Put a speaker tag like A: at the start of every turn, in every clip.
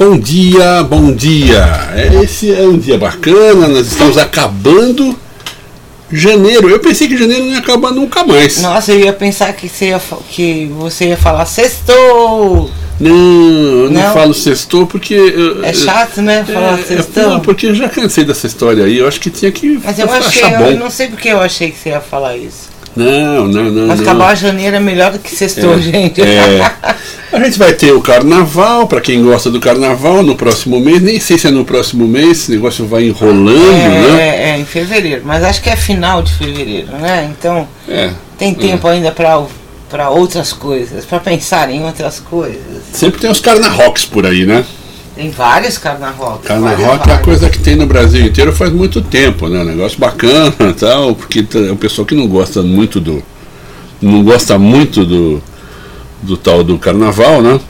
A: Bom dia, bom dia. Esse é um dia bacana, nós estamos acabando janeiro. Eu pensei que janeiro não ia acabar nunca mais.
B: Nossa, eu ia pensar que você ia, que você ia falar sextou.
A: Não, eu não, não, falo sextou porque.
B: é chato, né? Falar é, sextou.
A: Não, porque eu já cansei dessa história aí. Eu acho que tinha que.
B: Mas eu achei, eu não sei porque eu achei que você ia falar isso.
A: Não, não, não.
B: Mas
A: não.
B: acabar janeiro é melhor do que sextou, é, gente.
A: É. A gente vai ter o carnaval, para quem gosta do carnaval, no próximo mês. Nem sei se é no próximo mês, esse negócio vai enrolando,
B: é,
A: né?
B: É, é, em fevereiro. Mas acho que é final de fevereiro, né? Então é, tem tempo
A: é.
B: ainda para para outras coisas, para pensar em outras coisas.
A: Sempre tem os carnarroques por aí, né?
B: Tem vários carnaval.
A: Carnarock é a coisa que tem no Brasil inteiro faz muito tempo, né? Um negócio bacana tal, porque é o pessoal que não gosta muito do. não gosta muito do, do tal do carnaval, né?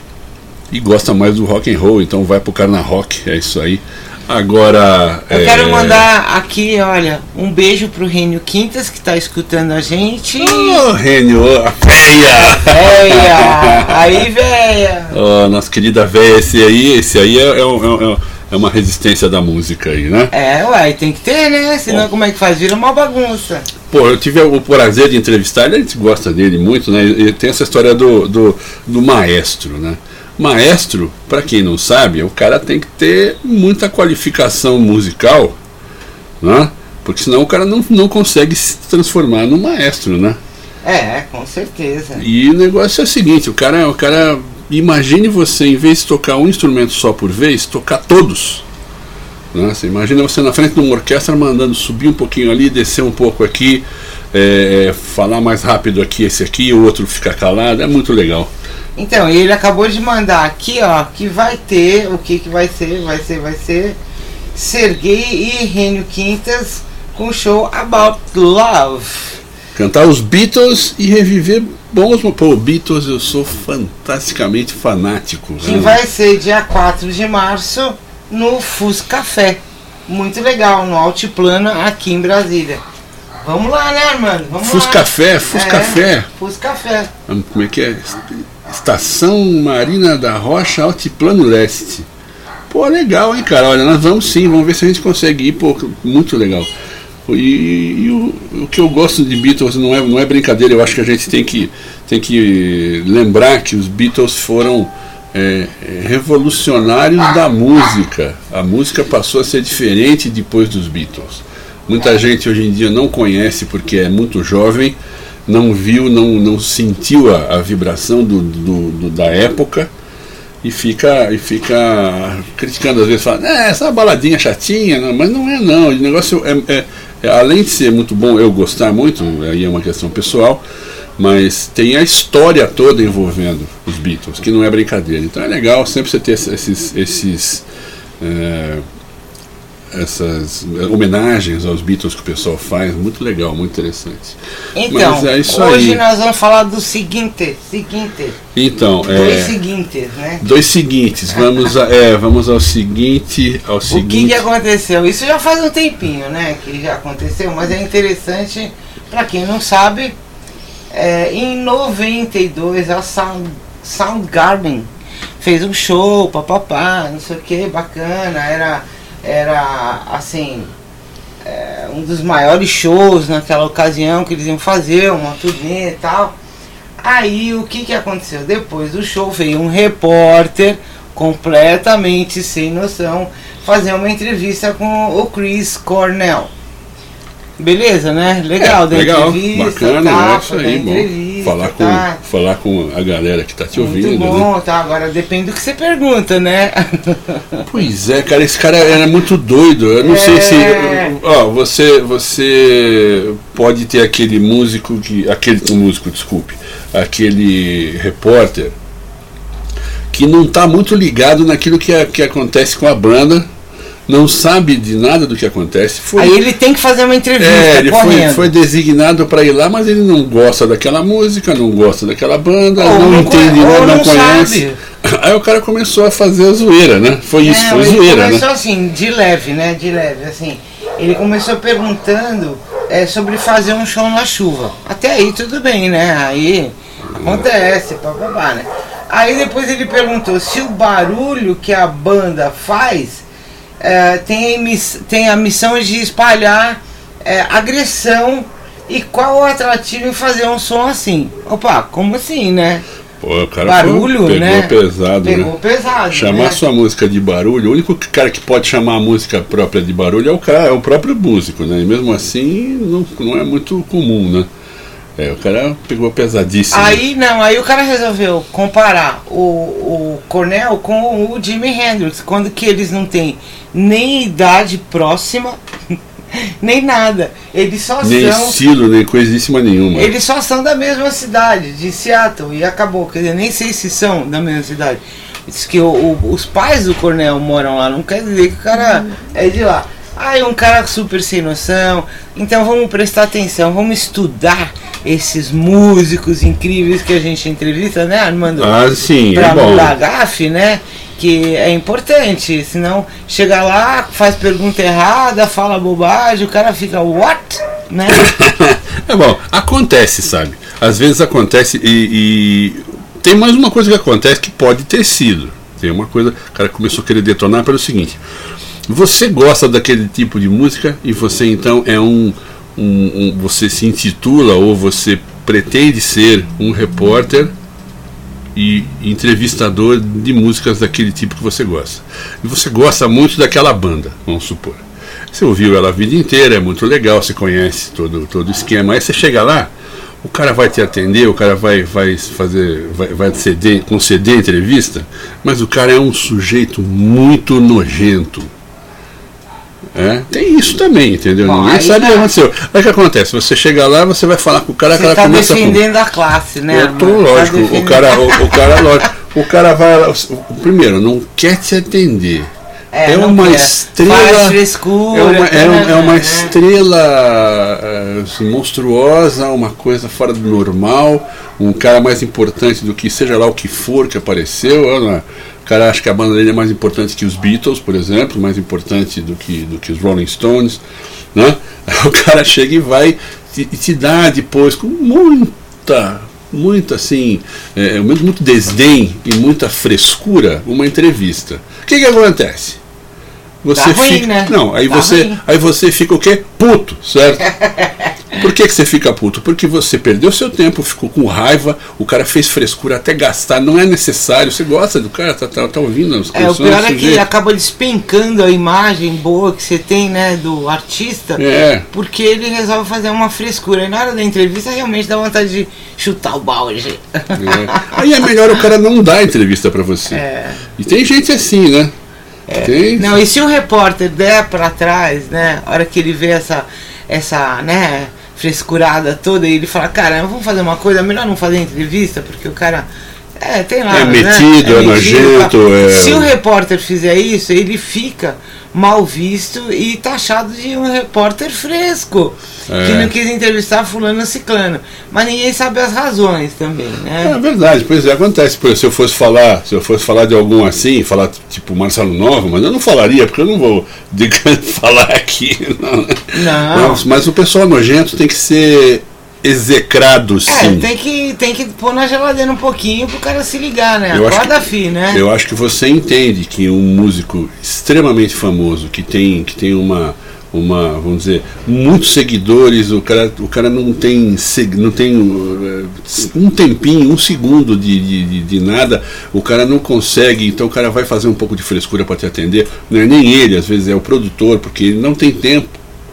A: E gosta mais do rock and roll, então vai pro carnarock, é isso aí. Agora.
B: Eu é... quero mandar aqui, olha, um beijo pro Rênio Quintas que tá escutando a gente.
A: Ô, oh, Rênio, a véia!
B: Véia! Aí, véia!
A: Oh, nossa querida véia, esse aí, esse aí é, é, é, é, uma resistência da música aí, né?
B: É, uai, tem que ter, né? Senão como é que faz? Vira uma bagunça.
A: Pô, eu tive o prazer de entrevistar ele, a gente gosta dele muito, né? E tem essa história do, do, do maestro, né? Maestro, para quem não sabe, o cara tem que ter muita qualificação musical, né? Porque senão o cara não, não consegue se transformar no maestro, né?
B: É, com certeza.
A: E o negócio é o seguinte, o cara, o cara, imagine você, em vez de tocar um instrumento só por vez, tocar todos. Né? Você imagina você na frente de uma orquestra mandando subir um pouquinho ali, descer um pouco aqui, é, falar mais rápido aqui, esse aqui, o outro ficar calado, é muito legal.
B: Então, ele acabou de mandar aqui, ó, que vai ter, o que que vai ser, vai ser, vai ser Sergei e Rênio Quintas com show About Love.
A: Cantar os Beatles e reviver bons. Pô, Beatles eu sou fantasticamente fanático.
B: Que né? vai ser dia 4 de março no Fus Café. Muito legal, no Altiplano aqui em Brasília. Vamos lá, né, mano? Vamos
A: Fus
B: lá.
A: Café, Fus
B: é,
A: Café.
B: Fus Café.
A: Como é que é? Estação Marina da Rocha, Altiplano Leste. Pô, legal, hein, cara? Olha, nós vamos sim, vamos ver se a gente consegue ir, pô, muito legal. E, e o, o, que eu gosto de Beatles não é, não é brincadeira, eu acho que a gente tem que, tem que lembrar que os Beatles foram é, revolucionários da música. A música passou a ser diferente depois dos Beatles. Muita gente hoje em dia não conhece porque é muito jovem, não viu, não, não sentiu a, a vibração do, do, do, da época e fica, e fica criticando às vezes, fala, é, essa baladinha chatinha, não, mas não é não, o negócio é, é, é, além de ser muito bom, eu gostar muito, aí é uma questão pessoal, mas tem a história toda envolvendo os Beatles, que não é brincadeira. Então é legal sempre você ter esses, esses é, essas homenagens aos Beatles que o pessoal faz, muito legal, muito interessante.
B: Então, é hoje aí. nós vamos falar do seguinte, seguinte.
A: Então,
B: dois é, seguintes, né?
A: Dois seguintes. Vamos a, é, vamos ao seguinte, ao seguinte.
B: O que, que aconteceu? Isso já faz um tempinho, né, que já aconteceu, mas é interessante para quem não sabe. É, em 92 a Sound, Soundgarden fez um show, papapá, não sei o que, bacana, era era assim é, um dos maiores shows naquela ocasião que eles iam fazer, uma turnê e tal. Aí o que, que aconteceu? Depois do show veio um repórter completamente sem noção fazer uma entrevista com o Chris Cornell. Beleza, né? Legal,
A: é, legal, bacana, tá, é isso aí, bom. Falar com, tá. falar com a galera que tá te Muito ouvindo.
B: bom, né? tá. Agora depende do que você pergunta, né?
A: Pois é, cara, esse cara era muito doido. Eu não é... sei se. Ó, você, você pode ter aquele músico que. Aquele músico, desculpe. Aquele repórter que não tá muito ligado naquilo que, que acontece com a banda não sabe de nada do que acontece.
B: Foi, Aí ele tem que fazer uma entrevista. É,
A: ele foi, foi, designado para ir lá, mas ele não gosta daquela música, não gosta daquela banda, ou não, entende não, não conhece. Aí o cara começou a fazer a zoeira, né? Foi isso, é, foi
B: ele
A: zoeira.
B: Começou né? assim, de leve, né? De leve, assim. Ele começou perguntando é, sobre fazer um show na chuva. Até aí tudo bem, né? Aí acontece, papapá, né? Aí depois ele perguntou se o barulho que a banda faz é, tem, tem a missão de espalhar é, agressão e qual o atrativo em fazer um som assim. Opa, como assim, né?
A: Pô, o cara barulho, pegou né? pesado,
B: pegou
A: né?
B: pesado.
A: Chamar
B: né?
A: sua música de barulho, o único cara que pode chamar a música própria de barulho é o cara, é o próprio músico, né? E mesmo assim não, não é muito comum, né? É, o cara pegou pesadíssimo.
B: Aí não, aí o cara resolveu comparar o, o Cornell com o Jimi Hendrix, quando que eles não têm nem idade próxima, nem nada. Eles só
A: nem
B: são.
A: Nem estilo, nem coisíssima nenhuma.
B: Eles só são da mesma cidade, de Seattle, e acabou. Quer dizer, nem sei se são da mesma cidade. Diz que o, o, os pais do Cornell moram lá, não quer dizer que o cara é de lá. Aí um cara super sem noção. Então vamos prestar atenção, vamos estudar esses músicos incríveis que a gente entrevista, né, Armando?
A: Ah, sim, pra é bom.
B: Gafe, né? Que é importante, senão chega lá, faz pergunta errada, fala bobagem, o cara fica, what? Né?
A: é bom, acontece, sabe? Às vezes acontece e, e tem mais uma coisa que acontece que pode ter sido. Tem uma coisa, o cara começou a querer detonar pelo seguinte: você gosta daquele tipo de música e você então é um, um, um você se intitula ou você pretende ser um repórter e entrevistador de músicas daquele tipo que você gosta. E você gosta muito daquela banda, vamos supor. Você ouviu ela a vida inteira, é muito legal, você conhece todo, todo o esquema. Aí você chega lá, o cara vai te atender, o cara vai, vai fazer, vai, vai ceder, conceder entrevista, mas o cara é um sujeito muito nojento é, tem isso também, entendeu? Bom, Ninguém sabe o que aconteceu. Aí o que acontece? Você chega lá, você vai falar com o cara,
B: você
A: o cara
B: tá
A: começa
B: defendendo a classe, né?
A: Eu tô, lógico, tá o cara, o, o, cara, lógico, o cara vai lá, primeiro, não quer te atender. É, é uma estrela.
B: Frescura,
A: é uma, é, é uma estrela monstruosa, uma coisa fora do normal, um cara mais importante do que seja lá o que for que apareceu. Não é? cara acha que a banda dele é mais importante que os Beatles, por exemplo, mais importante do que, do que os Rolling Stones, né? Aí o cara chega e vai e te, te dá depois com muita, muita assim, é, muito desdém e muita frescura uma entrevista. O que que acontece?
B: Você tá fica, ruim, né?
A: não, aí
B: tá
A: você,
B: ruim.
A: aí você fica o quê? Puto, certo? Por que, que você fica puto? Porque você perdeu seu tempo, ficou com raiva, o cara fez frescura até gastar, não é necessário, você gosta do cara, tá, tá, tá ouvindo
B: as É, o pior é que ele acaba despencando a imagem boa que você tem, né, do artista,
A: é.
B: porque ele resolve fazer uma frescura. E na hora da entrevista realmente dá vontade de chutar o balde.
A: É. Aí é melhor o cara não dar entrevista para você.
B: É.
A: E tem gente assim, né?
B: É. Não, e se o repórter der para trás, né, a hora que ele vê essa, essa, né, frescurada toda e ele fala, cara, vamos fazer uma coisa, melhor não fazer entrevista, porque o cara. É, tem lá.
A: É metido, né? é, é nojento. É...
B: Se o repórter fizer isso, ele fica mal visto e taxado de um repórter fresco. É. Que não quis entrevistar fulano ciclano. Mas ninguém sabe as razões também, né?
A: É verdade, pois é, acontece. se eu fosse falar, se eu fosse falar de algum assim, falar tipo Marcelo Novo, mas eu não falaria, porque eu não vou falar aqui. Não.
B: não.
A: Mas, mas o pessoal nojento tem que ser execrado, é, sim.
B: É, tem que, tem que pôr na geladeira um pouquinho pro cara se ligar, né? Eu Acorda
A: acho
B: que, né?
A: Eu acho que você entende que um músico extremamente famoso, que tem, que tem uma, uma, vamos dizer, muitos seguidores, o cara, o cara não tem, não tem uh, um tempinho, um segundo de, de, de, nada, o cara não consegue, então o cara vai fazer um pouco de frescura para te atender. Não é nem ele, às vezes é o produtor, porque ele não tem tempo.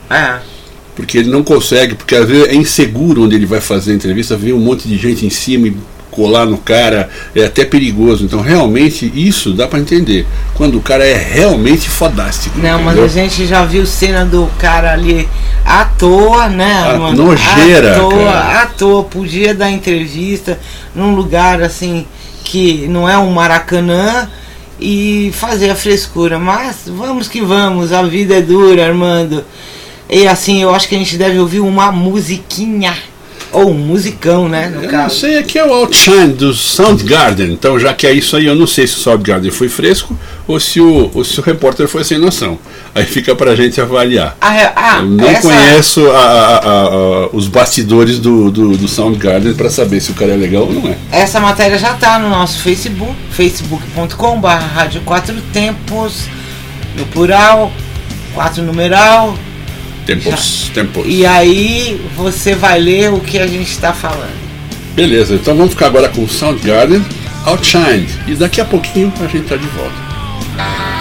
B: É
A: porque ele não consegue, porque às vezes é inseguro onde ele vai fazer a entrevista, vem um monte de gente em cima e colar no cara, é até perigoso. Então, realmente, isso dá para entender. Quando o cara é realmente fodástico.
B: Não, entendeu? mas a gente já viu cena do cara ali à toa, né,
A: a mano? Nojeira.
B: À toa, cara. à toa, podia dar entrevista num lugar assim que não é um Maracanã e fazer a frescura. Mas vamos que vamos, a vida é dura, Armando. E assim, eu acho que a gente deve ouvir uma musiquinha. Ou um musicão, né?
A: Eu
B: caso.
A: não sei, aqui é o Outshine do Soundgarden. Então, já que é isso aí, eu não sei se o Soundgarden foi fresco ou se o, ou se o repórter foi sem noção. Aí fica pra gente avaliar.
B: Ah, ah,
A: eu não
B: essa...
A: conheço a, a, a, os bastidores do, do, do Soundgarden para saber se o cara é legal ou não é.
B: Essa matéria já tá no nosso Facebook, facebook.com.br Rádio Quatro Tempos, no plural, quatro numeral,
A: Tempos, tempos.
B: E aí você vai ler o que a gente está falando.
A: Beleza, então vamos ficar agora com o Soundgarden, Outshine. E daqui a pouquinho a gente tá de volta.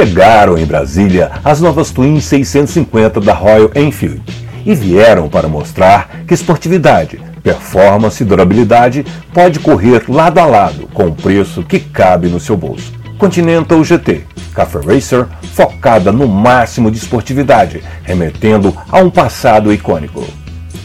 C: Chegaram em Brasília as novas Twin 650 da Royal Enfield e vieram para mostrar que esportividade, performance e durabilidade pode correr lado a lado com o preço que cabe no seu bolso. Continental GT, Cafe Racer, focada no máximo de esportividade, remetendo a um passado icônico.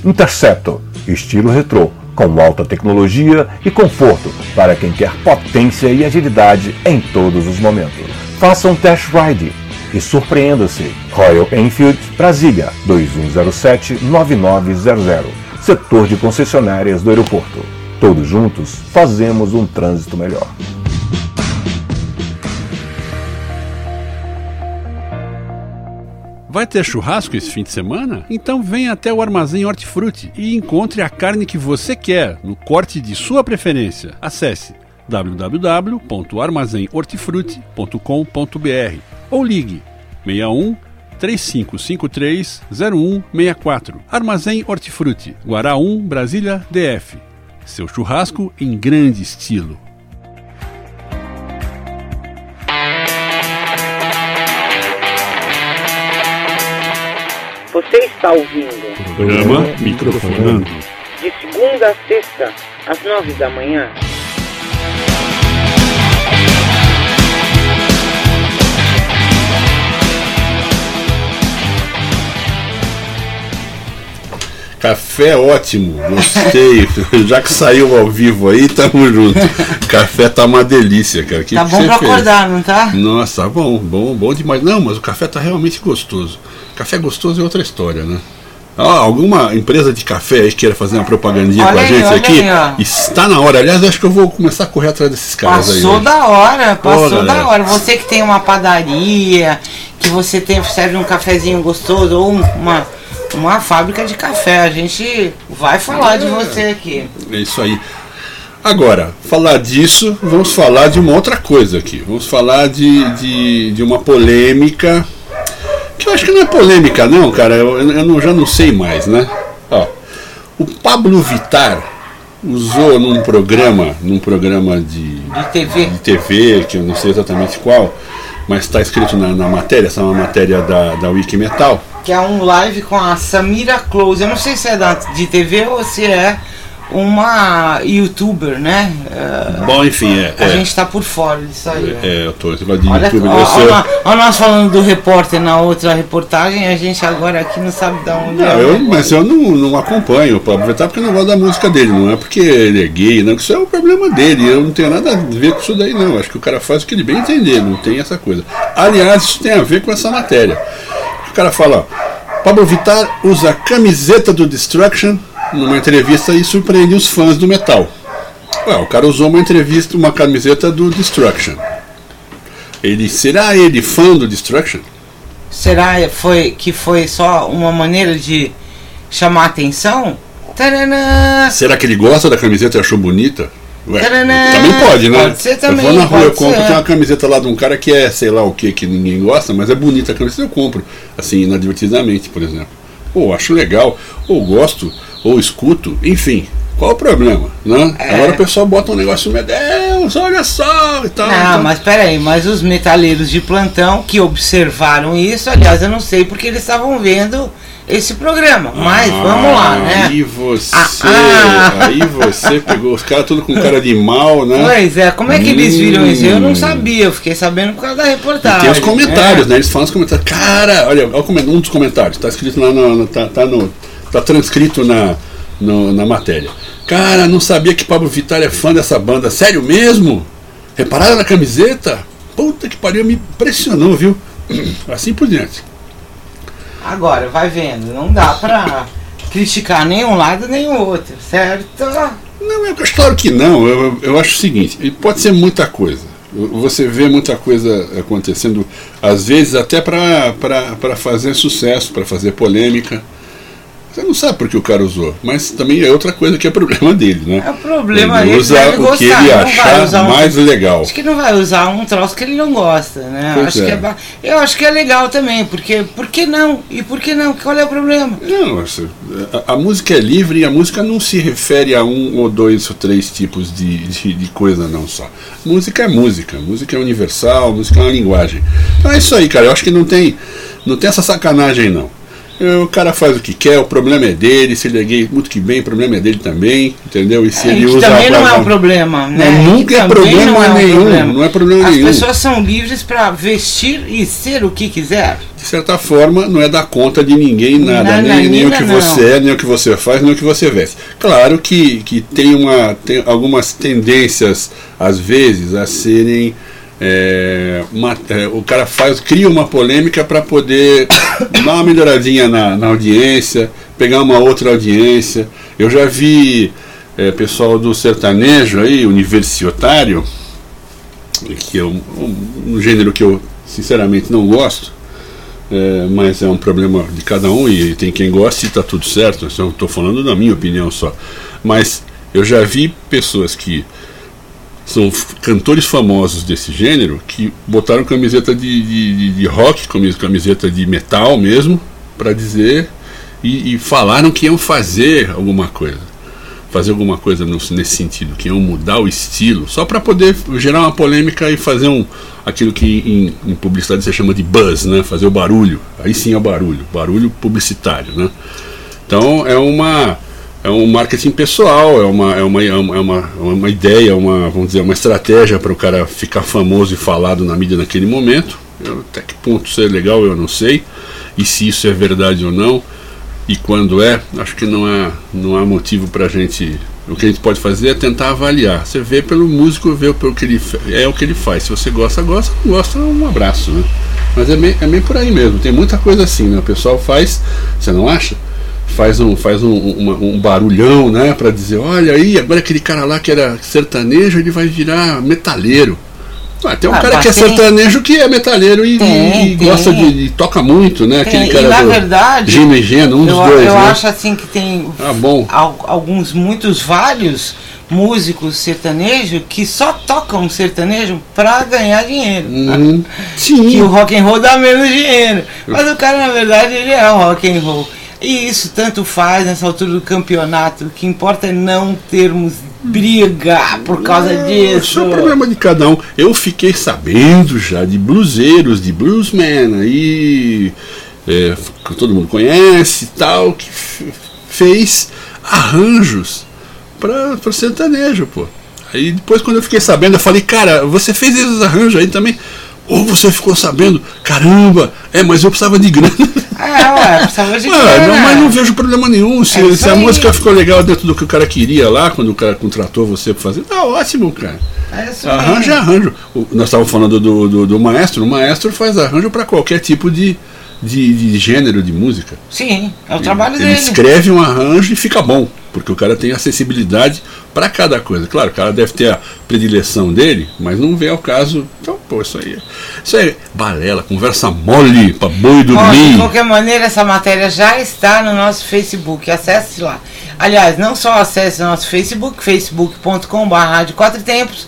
C: Interceptor, estilo retrô, com alta tecnologia e conforto para quem quer potência e agilidade em todos os momentos. Faça um test ride e surpreenda-se. Royal Enfield, Brasília, 2107-9900. Setor de concessionárias do aeroporto. Todos juntos fazemos um trânsito melhor.
A: Vai ter churrasco esse fim de semana? Então venha até o Armazém Hortifruti e encontre a carne que você quer no corte de sua preferência. Acesse www.armazenhortifruti.com.br ou ligue 61 3553 0164. Armazém Hortifruti, Guará 1, Brasília, DF. Seu churrasco em grande estilo.
B: Você está ouvindo
A: Programa Microfonando.
B: de segunda a sexta, às nove da manhã.
A: Café ótimo, gostei. Já que saiu ao vivo aí, tamo junto. Café tá uma delícia, cara. Que
B: Tá
A: que
B: bom pra
A: fez?
B: acordar, não tá?
A: Nossa, tá bom, bom, bom demais. Não, mas o café tá realmente gostoso. Café gostoso é outra história, né? Ó, alguma empresa de café aí que queira fazer uma propagandinha
B: Olha
A: com a
B: aí,
A: gente
B: olha
A: aqui?
B: aí,
A: está na hora. Aliás, acho que eu vou começar a correr atrás desses caras aí.
B: Passou da hora, passou da hora. Você que tem uma padaria, que você tem, serve um cafezinho gostoso ou um- uma, uma fábrica de café, a gente vai falar de você aqui.
A: É isso aí. Agora, falar disso, vamos falar de uma outra coisa aqui. Vamos falar de, de, de uma polêmica. Que eu acho que não é polêmica, não, cara. Eu, eu não- já não sei mais, né? Ó, o Pablo Vittar usou num programa, num programa de,
B: De TV.
A: de TV, que eu não sei exatamente qual, mas está escrito na, na matéria, essa é uma matéria da, da Wikimetal.
B: Que é um live com a Samira Close. Eu não sei se é da, de TV ou se é uma youtuber, né? É,
A: Bom, enfim, é.
B: a
A: é,
B: gente tá por fora disso aí. ó.
A: é, eu tô esse negócio de
B: Olha,
A: YouTube.
B: ó,
A: eu sei-
B: ó, nó- ó nós falando do repórter na outra reportagem, a gente agora aqui não sabe de onde
A: Não,
B: é.
A: eu, mas eu não, não acompanho Pablo Vittar porque eu não gosto da música dele, não é porque ele é gay, não, isso é o problema dele, eu não tenho nada a ver com isso daí não, acho que o cara faz o que ele bem entender, não tem essa coisa. Aliás, isso tem a ver com essa matéria. O cara fala, Pablo Vittar usa a camiseta do Destruction numa entrevista e surpreende os fãs do metal. Ué, o cara usou uma entrevista, uma camiseta do Destruction. Ele, será ele fã do Destruction?
B: Será foi, que foi só uma maneira de chamar atenção? Taranã!
A: Será que ele gosta da camiseta e achou bonita? Ué, também pode, né?
B: Pode ser também,
A: eu vou na rua, eu compro,
B: ser.
A: tem uma camiseta lá de um cara que é, sei lá o que, que ninguém gosta, mas é bonita a camiseta, eu compro. Assim, inadvertidamente, por exemplo. Ou acho legal, ou gosto, ou escuto, enfim. Qual o problema, né?
B: É.
A: Agora o pessoal bota um negócio, meu Deus, olha só e tal.
B: Não,
A: então-
B: mas peraí, mas os metaleiros de plantão que observaram isso, aliás, eu não sei porque eles estavam vendo esse programa. Mas vamos lá, né?
A: Aí você,
B: Ah, ah.
A: aí você pegou os caras tudo com cara de mal, né?
B: Pois é, como é que eles viram isso? Eu não
A: Hum.
B: sabia, eu fiquei sabendo por causa da reportagem.
A: E tem os comentários,
B: é.
A: né? Eles falam os comentários. Cara, olha, olha um dos comentários, tá escrito lá no. no- tá, tá no. tá transcrito na, no- na matéria. Cara, não sabia que Pablo Vittar é fã dessa banda. Sério mesmo? Repararam na camiseta? Puta que pariu, me impressionou, viu? Assim por diante.
B: Agora, vai vendo, não dá pra criticar nem um lado nem o outro, certo?
A: Não, é claro que não. Eu, eu- acho o seguinte, pode ser muita coisa. Você vê muita coisa acontecendo, às vezes até para fazer sucesso, para fazer polêmica. Você não sabe por que o cara usou, mas também é outra coisa que é problema dele, né?
B: É o problema
A: ele
B: ele
A: usa
B: deve
A: o que
B: gostar,
A: ele achar
B: um-
A: mais legal.
B: Acho que não vai usar um troço que ele não gosta, né? Acho
A: é.
B: é eu acho que é legal também, porque por que não? E por que não? Qual é o problema?
A: Não, assim, a, a música é livre e a música não se refere a um ou dois ou três tipos de, de, de coisa, não só. Música é música, música é universal, música é uma linguagem. Então é isso aí, cara. Eu acho que não tem, não tem essa sacanagem, não. O cara faz o que quer, o problema é dele, se ele é gay, muito que bem, o problema é dele também, entendeu? E se
B: É,
A: ele usa
B: também não é um problema, né?
A: Não, nunca
B: Que
A: é problema
B: não é um
A: nenhum,
B: problema.
A: não é problema
B: As
A: nenhum.
B: pessoas são livres para vestir e ser o que quiser.
A: de certa forma, não é dar conta de ninguém nada,
B: Não,
A: nem, nem o que
B: não.
A: você é, nem o que você faz, nem o que você veste. Claro que, que tem, uma, tem algumas tendências, às vezes, a serem. É, uma- o cara faz, cria uma polêmica para poder dar uma melhoradinha na, na audiência, pegar uma outra audiência. Eu já vi é, pessoal do sertanejo aí, universitário, que é um, um- gênero que eu sinceramente não gosto, é, mas é um problema de cada um e tem quem goste e está tudo certo. Estou falando da minha opinião só. Mas eu já vi pessoas que são cantores famosos desse gênero que botaram camiseta de, de, de- rock, camis- camiseta de metal mesmo, para dizer e, e falaram que iam fazer alguma coisa. Fazer alguma coisa nesse sentido, que iam mudar o estilo, só para poder gerar uma polêmica e fazer um aquilo que em, em publicidade você chama de buzz, né? Fazer o barulho. Aí sim é o barulho, barulho publicitário, né? Então é uma é um marketing pessoal, é uma, é uma, é uma, é uma, é ideia, uma, vamos dizer, uma estratégia para o cara ficar famoso e falado na mídia naquele momento. Eu, até que ponto isso é legal eu não sei. E se isso é verdade ou não, e quando é, acho que não há, não há motivo para a gente. O que a gente pode fazer é tentar avaliar. Você vê pelo músico, vê pelo que ele é o que ele faz. Se você gosta, gosta, não gosta, um abraço, né? Mas é meio, é meio por aí mesmo. Tem muita coisa assim, né? O pessoal faz, você não acha? Faz um, faz um, uma- um barulhão, né? Para dizer, olha aí, agora aquele cara lá que era sertanejo, ele vai virar metaleiro. Ah, tem um
B: Ah,
A: cara que é sertanejo que é metaleiro e,
B: Tem,
A: e
B: tem.
A: gosta de, de- toca muito, né? Aquele
B: Tem,
A: cara
B: e na
A: do
B: verdade,
A: Gino e Geno, um dos
B: eu,
A: dois,
B: eu
A: né?
B: acho assim que tem
A: Ah, bom.
B: al- alguns, muitos, vários músicos sertanejos que só tocam sertanejo pra ganhar dinheiro. Que
A: Sim.
B: o rock and roll dá menos dinheiro. Mas o cara, na verdade, ele é o rock and roll. E isso tanto faz nessa altura do campeonato. O que importa é não termos briga por causa
A: Não,
B: disso.
A: Isso é o problema de cada um. Eu fiquei sabendo já de bluseiros, de bluesmen aí, é, que todo mundo conhece e tal, que fez arranjos para o sertanejo, pô. Aí depois quando eu fiquei sabendo, eu falei, cara, você fez esses arranjos aí também? Ou você ficou sabendo, caramba, é, mas eu precisava de grana.
B: É, ué, precisava de
A: Ah,
B: grana.
A: não, mas não vejo problema nenhum. Se,
B: É
A: se a música ficou legal dentro do que o cara queria lá, quando o cara contratou você pra fazer, tá ótimo, cara.
B: É
A: Arranjo é arranjo. O- nós estávamos falando do, do, do maestro. O maestro faz arranjo para qualquer tipo de, de, de gênero de música.
B: Sim, é o trabalho
A: Ele
B: dele.
A: escreve um arranjo e fica bom, porque o cara tem acessibilidade para cada coisa. Claro, o cara deve ter a predileção dele, mas não vê ao caso. Então, pô, isso aí, é- isso é balela, conversa mole para boi
B: Ó, de
A: dormir.
B: qualquer maneira, essa matéria já está no nosso Facebook. Acesse lá. Aliás, não só acesse o nosso Facebook, facebook.com.br Rádio Quatro Tempos,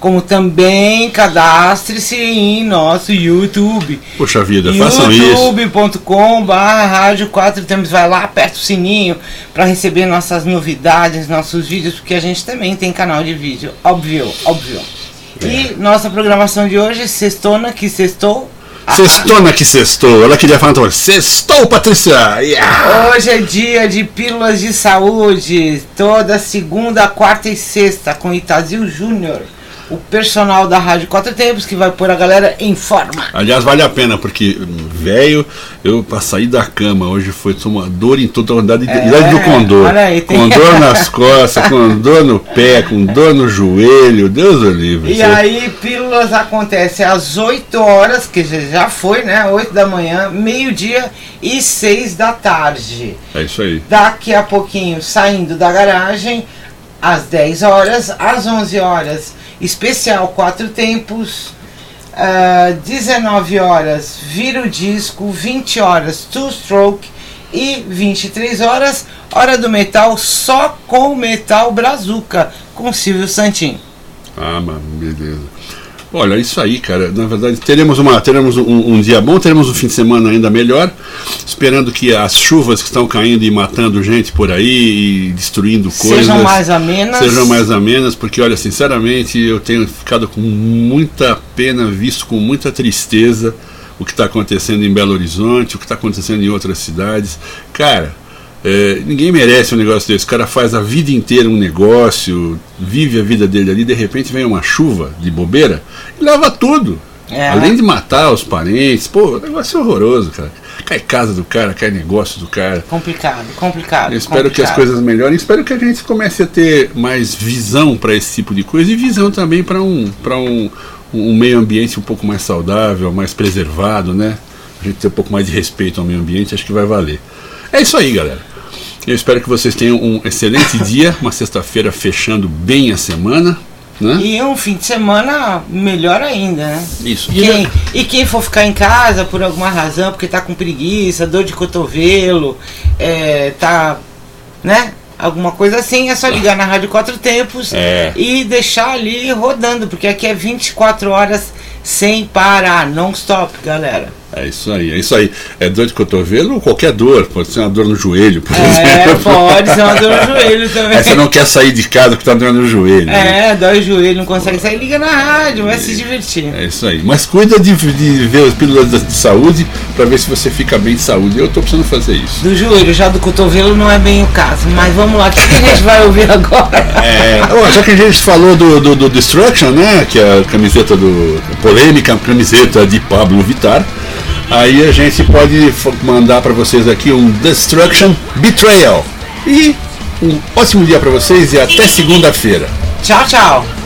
B: como também cadastre-se em nosso YouTube.
A: Poxa vida, façam isso.
B: youtube.com.br Rádio Quatro Tempos. Vai lá, aperta o sininho para receber nossas novidades, nossos vídeos, porque a gente também tem canal de vídeo. Óbvio, óbvio.
A: É.
B: E nossa programação de hoje, sextona, que sextou.
A: Sextona que sextou. Ela queria falar então, sextou, Patrícia! Yeah!
B: Hoje é dia de pílulas de saúde, toda segunda, quarta e sexta, com Itazil Júnior, o personal da Rádio Quatro Tempos, que vai pôr a galera em forma.
A: Aliás, vale a pena, porque, velho, eu pra sair da cama hoje foi uma dor em toda a idade,
B: É,
A: idade do condor.
B: aí, tem-
A: Com dor nas costas, com dor no pé, com dor no joelho, Deus o livre.
B: E
A: Você-
B: aí, pílulas acontece às 8 horas, que já- já foi, né? 8 da manhã, meio-dia e 6 da tarde.
A: É isso aí.
B: Daqui a pouquinho, saindo da garagem, às 10 horas, às 11 horas, especial Quatro Tempos, ah, 19 horas, vira o disco, 20 horas, Two Stroke e 23 horas, Hora do Metal, só com Metal Brazuca, com Silvio Santin.
A: Ah, mano, beleza. Olha, isso aí, cara. Na verdade, teremos, uma, teremos um, um dia bom, teremos um fim de semana ainda melhor. Esperando que as chuvas que estão caindo e matando gente por aí e destruindo coisas.
B: Sejam mais amenas.
A: Sejam mais amenas, porque olha, sinceramente, eu tenho ficado com muita pena, visto com muita tristeza o que está acontecendo em Belo Horizonte, o que está acontecendo em outras cidades. Cara, é, ninguém merece um negócio desse. O cara faz a vida inteira um negócio, vive a vida dele ali, de repente vem uma chuva de bobeira e leva tudo. É. Além de matar os parentes, pô, o negócio é horroroso, cara. Cai casa do cara, cai negócio do cara.
B: Complicado, complicado.
A: Eu espero
B: complicado.
A: que as coisas melhorem, espero que a gente comece a ter mais visão para esse tipo de coisa e visão também para um, um, um meio ambiente um pouco mais saudável, mais preservado, né? A gente ter um pouco mais de respeito ao meio ambiente, acho que vai valer. É isso aí, galera. Eu espero que vocês tenham um excelente dia, uma sexta-feira fechando bem a semana. Né?
B: E um fim de semana melhor ainda, né?
A: Isso.
B: Quem, e quem for ficar em casa por alguma razão, porque tá com preguiça, dor de cotovelo, é, tá. né? Alguma coisa assim, é só ligar na Rádio Quatro Tempos
A: é.
B: e deixar ali rodando, porque aqui é 24 horas sem parar, non stop, galera.
A: É isso aí, é isso aí. É dor de cotovelo ou qualquer dor? Pode ser uma dor no joelho, por
B: é,
A: exemplo.
B: pode ser uma dor no joelho também.
A: Aí você não quer sair de casa porque tá dor no joelho.
B: É, né? dói o joelho, não consegue sair, liga na rádio, vai é, se divertir.
A: É isso aí. Mas cuida de, de ver as pílulas de saúde para ver se você fica bem de saúde. Eu tô precisando fazer isso.
B: Do joelho, já do cotovelo não é bem o caso. Mas vamos lá, o que, que a gente vai ouvir agora?
A: É, já que a gente falou do, do, do Destruction, né? Que é a camiseta do. polêmica camiseta de Pablo Vittar. Aí a gente pode mandar para vocês aqui um Destruction Betrayal. E um ótimo dia para vocês e até segunda-feira.
B: Tchau, tchau.